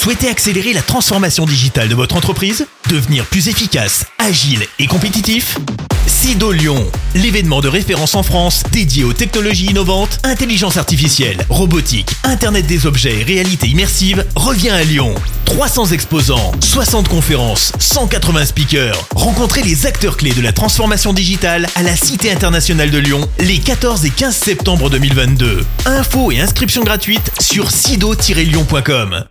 souhaitez accélérer la transformation digitale de votre entreprise Devenir plus efficace, agile et compétitif Sido Lyon, l'événement de référence en France dédié aux technologies innovantes, intelligence artificielle, robotique, Internet des objets et réalité immersive, revient à Lyon. 300 exposants, 60 conférences, 180 speakers. Rencontrez les acteurs clés de la transformation digitale à la Cité internationale de Lyon les 14 et 15 septembre 2022. Infos et inscriptions gratuites sur sido-lyon.com.